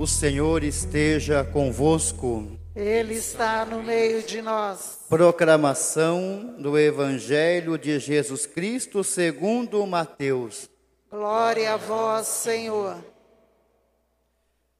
O Senhor esteja convosco. Ele está no meio de nós. Proclamação do Evangelho de Jesus Cristo segundo Mateus. Glória a vós, Senhor.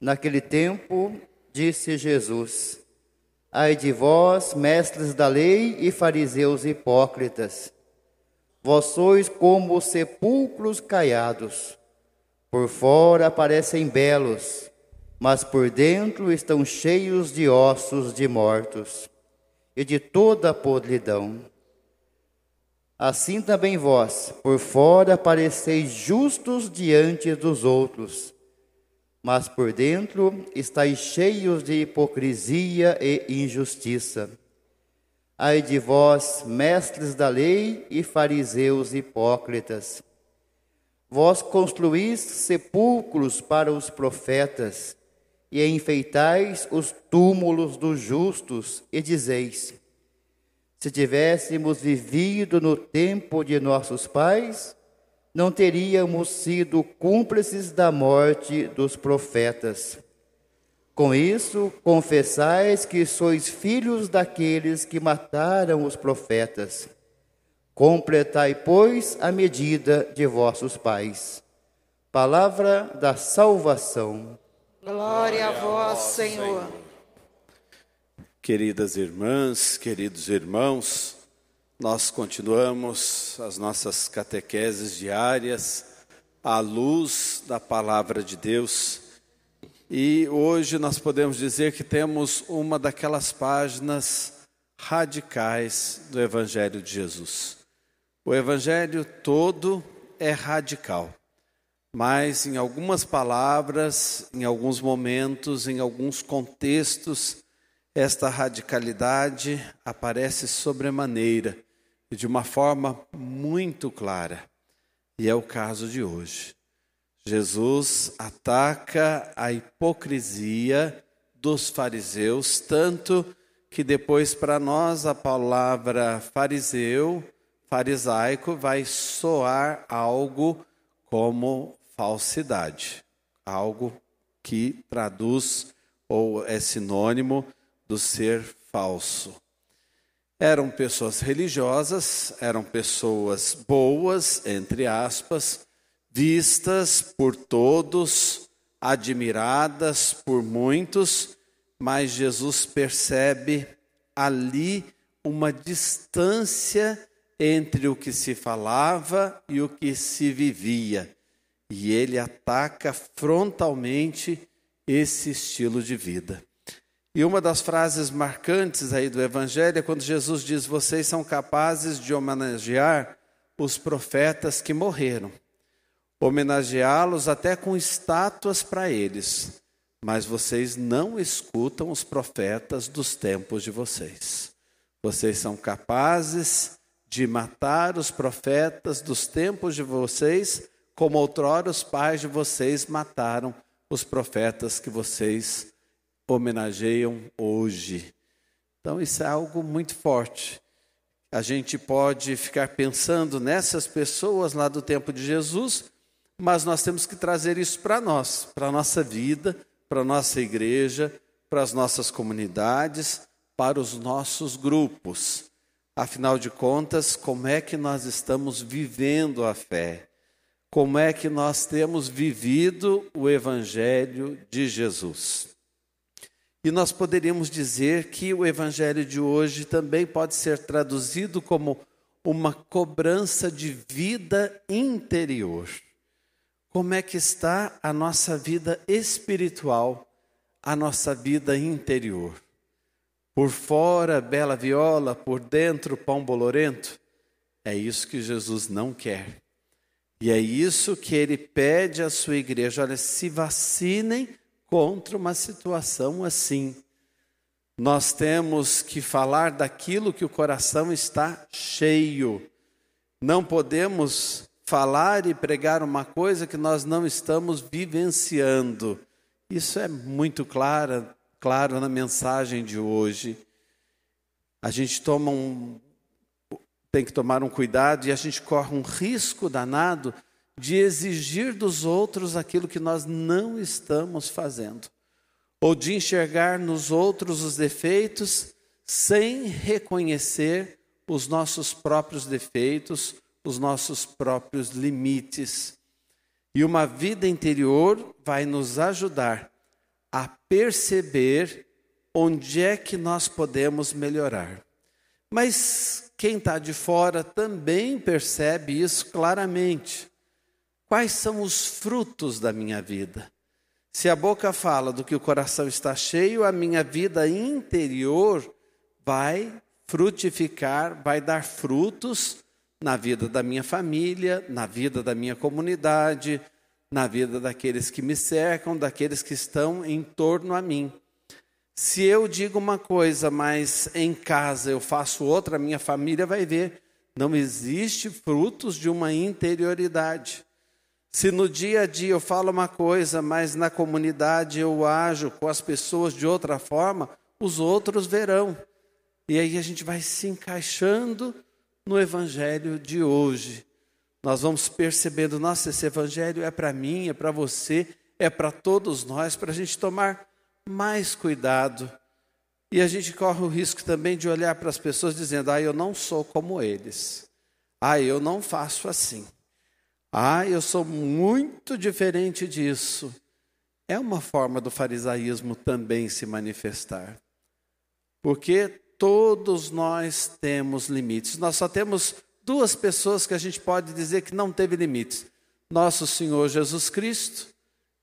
Naquele tempo, disse Jesus: Ai de vós, mestres da lei e fariseus hipócritas, vós sois como sepulcros caiados. Por fora parecem belos, mas por dentro estão cheios de ossos de mortos e de toda a podridão. Assim também vós, por fora, pareceis justos diante dos outros, mas por dentro estáis cheios de hipocrisia e injustiça. Ai de vós, mestres da lei e fariseus hipócritas! Vós construís sepulcros para os profetas, e enfeitais os túmulos dos justos, e dizeis: Se tivéssemos vivido no tempo de nossos pais, não teríamos sido cúmplices da morte dos profetas. Com isso, confessais que sois filhos daqueles que mataram os profetas. Completai, pois, a medida de vossos pais. Palavra da salvação. Glória a vós, Senhor. Queridas irmãs, queridos irmãos, nós continuamos as nossas catequeses diárias à luz da palavra de Deus. E hoje nós podemos dizer que temos uma daquelas páginas radicais do Evangelho de Jesus. O Evangelho todo é radical mas em algumas palavras, em alguns momentos, em alguns contextos, esta radicalidade aparece sobremaneira e de uma forma muito clara. E é o caso de hoje. Jesus ataca a hipocrisia dos fariseus, tanto que depois para nós a palavra fariseu, farisaico, vai soar algo como falsidade, algo que traduz ou é sinônimo do ser falso. Eram pessoas religiosas, eram pessoas boas, entre aspas, vistas por todos, admiradas por muitos, mas Jesus percebe ali uma distância entre o que se falava e o que se vivia e ele ataca frontalmente esse estilo de vida. E uma das frases marcantes aí do Evangelho é quando Jesus diz: Vocês são capazes de homenagear os profetas que morreram, homenageá-los até com estátuas para eles, mas vocês não escutam os profetas dos tempos de vocês. Vocês são capazes de matar os profetas dos tempos de vocês como outrora os pais de vocês mataram os profetas que vocês homenageiam hoje. Então, isso é algo muito forte. A gente pode ficar pensando nessas pessoas lá do tempo de Jesus, mas nós temos que trazer isso para nós, para a nossa vida, para a nossa igreja, para as nossas comunidades, para os nossos grupos. Afinal de contas, como é que nós estamos vivendo a fé? Como é que nós temos vivido o Evangelho de Jesus. E nós poderíamos dizer que o Evangelho de hoje também pode ser traduzido como uma cobrança de vida interior. Como é que está a nossa vida espiritual, a nossa vida interior? Por fora, bela viola, por dentro, pão bolorento? É isso que Jesus não quer. E é isso que ele pede à sua igreja: olha, se vacinem contra uma situação assim. Nós temos que falar daquilo que o coração está cheio. Não podemos falar e pregar uma coisa que nós não estamos vivenciando. Isso é muito claro, claro na mensagem de hoje. A gente toma um, tem que tomar um cuidado e a gente corre um risco danado de exigir dos outros aquilo que nós não estamos fazendo. ou de enxergar nos outros os defeitos sem reconhecer os nossos próprios defeitos, os nossos próprios limites. E uma vida interior vai nos ajudar a perceber onde é que nós podemos melhorar. Mas quem está de fora também percebe isso claramente. Quais são os frutos da minha vida? Se a boca fala do que o coração está cheio, a minha vida interior vai frutificar, vai dar frutos na vida da minha família, na vida da minha comunidade, na vida daqueles que me cercam, daqueles que estão em torno a mim. Se eu digo uma coisa, mas em casa eu faço outra, minha família vai ver. Não existe frutos de uma interioridade. Se no dia a dia eu falo uma coisa, mas na comunidade eu ajo com as pessoas de outra forma, os outros verão. E aí a gente vai se encaixando no evangelho de hoje. Nós vamos percebendo, nossa, esse evangelho é para mim, é para você, é para todos nós, para a gente tomar mais cuidado. E a gente corre o risco também de olhar para as pessoas dizendo: ah, eu não sou como eles. Ah, eu não faço assim. Ah, eu sou muito diferente disso. É uma forma do farisaísmo também se manifestar. Porque todos nós temos limites. Nós só temos duas pessoas que a gente pode dizer que não teve limites: Nosso Senhor Jesus Cristo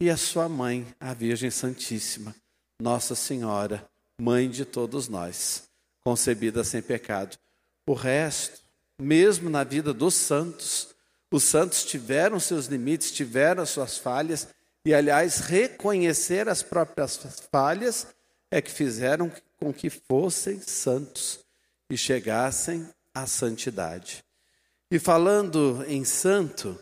e a sua mãe, a Virgem Santíssima. Nossa Senhora, mãe de todos nós, concebida sem pecado. O resto, mesmo na vida dos santos, os santos tiveram seus limites, tiveram as suas falhas, e aliás, reconhecer as próprias falhas é que fizeram com que fossem santos e chegassem à santidade. E falando em santo,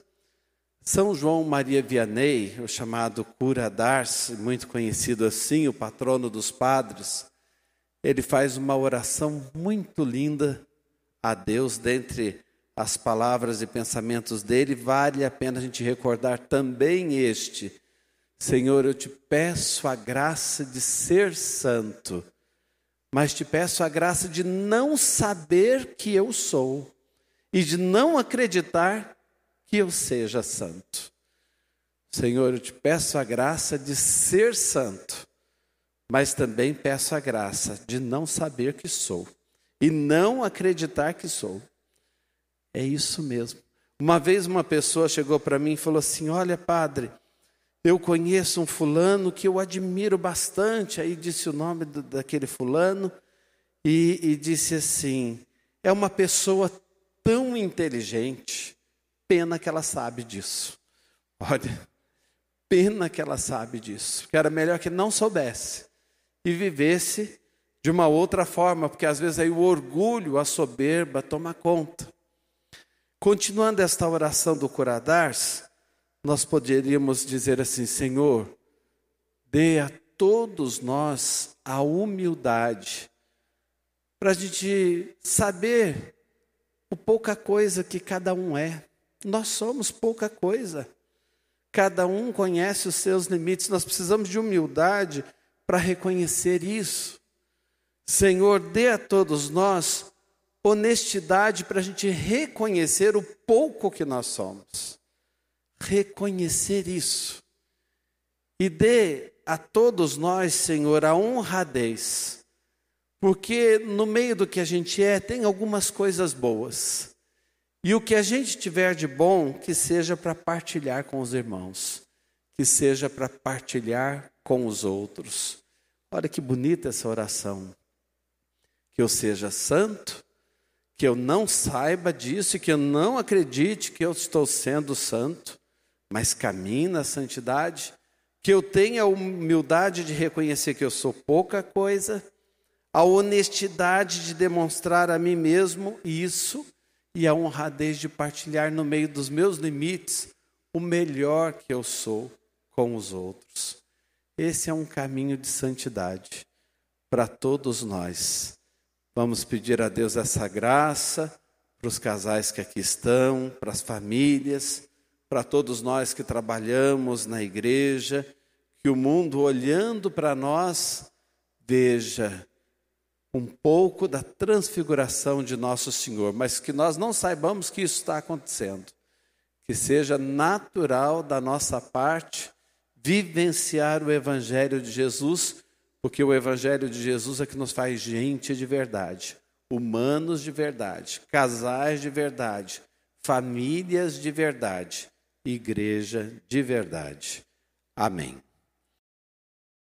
são João Maria Vianney, o chamado cura d'Ars, muito conhecido assim, o patrono dos padres, ele faz uma oração muito linda a Deus, dentre as palavras e pensamentos dele, vale a pena a gente recordar também este. Senhor, eu te peço a graça de ser santo, mas te peço a graça de não saber que eu sou e de não acreditar que eu seja santo. Senhor, eu te peço a graça de ser santo, mas também peço a graça de não saber que sou e não acreditar que sou. É isso mesmo. Uma vez uma pessoa chegou para mim e falou assim: Olha, padre, eu conheço um fulano que eu admiro bastante. Aí disse o nome do, daquele fulano e, e disse assim: É uma pessoa tão inteligente, Pena que ela sabe disso. Olha, pena que ela sabe disso. Que era melhor que não soubesse e vivesse de uma outra forma, porque às vezes aí o orgulho, a soberba toma conta. Continuando esta oração do Curadars, nós poderíamos dizer assim: Senhor, dê a todos nós a humildade para a gente saber o pouca coisa que cada um é. Nós somos pouca coisa. Cada um conhece os seus limites. Nós precisamos de humildade para reconhecer isso. Senhor, dê a todos nós honestidade para a gente reconhecer o pouco que nós somos. Reconhecer isso. E dê a todos nós, Senhor, a honradez. Porque no meio do que a gente é, tem algumas coisas boas. E o que a gente tiver de bom, que seja para partilhar com os irmãos, que seja para partilhar com os outros. Olha que bonita essa oração. Que eu seja santo, que eu não saiba disso e que eu não acredite que eu estou sendo santo, mas caminhe na santidade, que eu tenha a humildade de reconhecer que eu sou pouca coisa, a honestidade de demonstrar a mim mesmo isso e a honradez de partilhar no meio dos meus limites o melhor que eu sou com os outros. Esse é um caminho de santidade para todos nós. Vamos pedir a Deus essa graça para os casais que aqui estão, para as famílias, para todos nós que trabalhamos na igreja, que o mundo, olhando para nós, veja um pouco da transfiguração de nosso Senhor, mas que nós não saibamos que isso está acontecendo. Que seja natural da nossa parte vivenciar o Evangelho de Jesus, porque o Evangelho de Jesus é que nos faz gente de verdade, humanos de verdade, casais de verdade, famílias de verdade, igreja de verdade. Amém.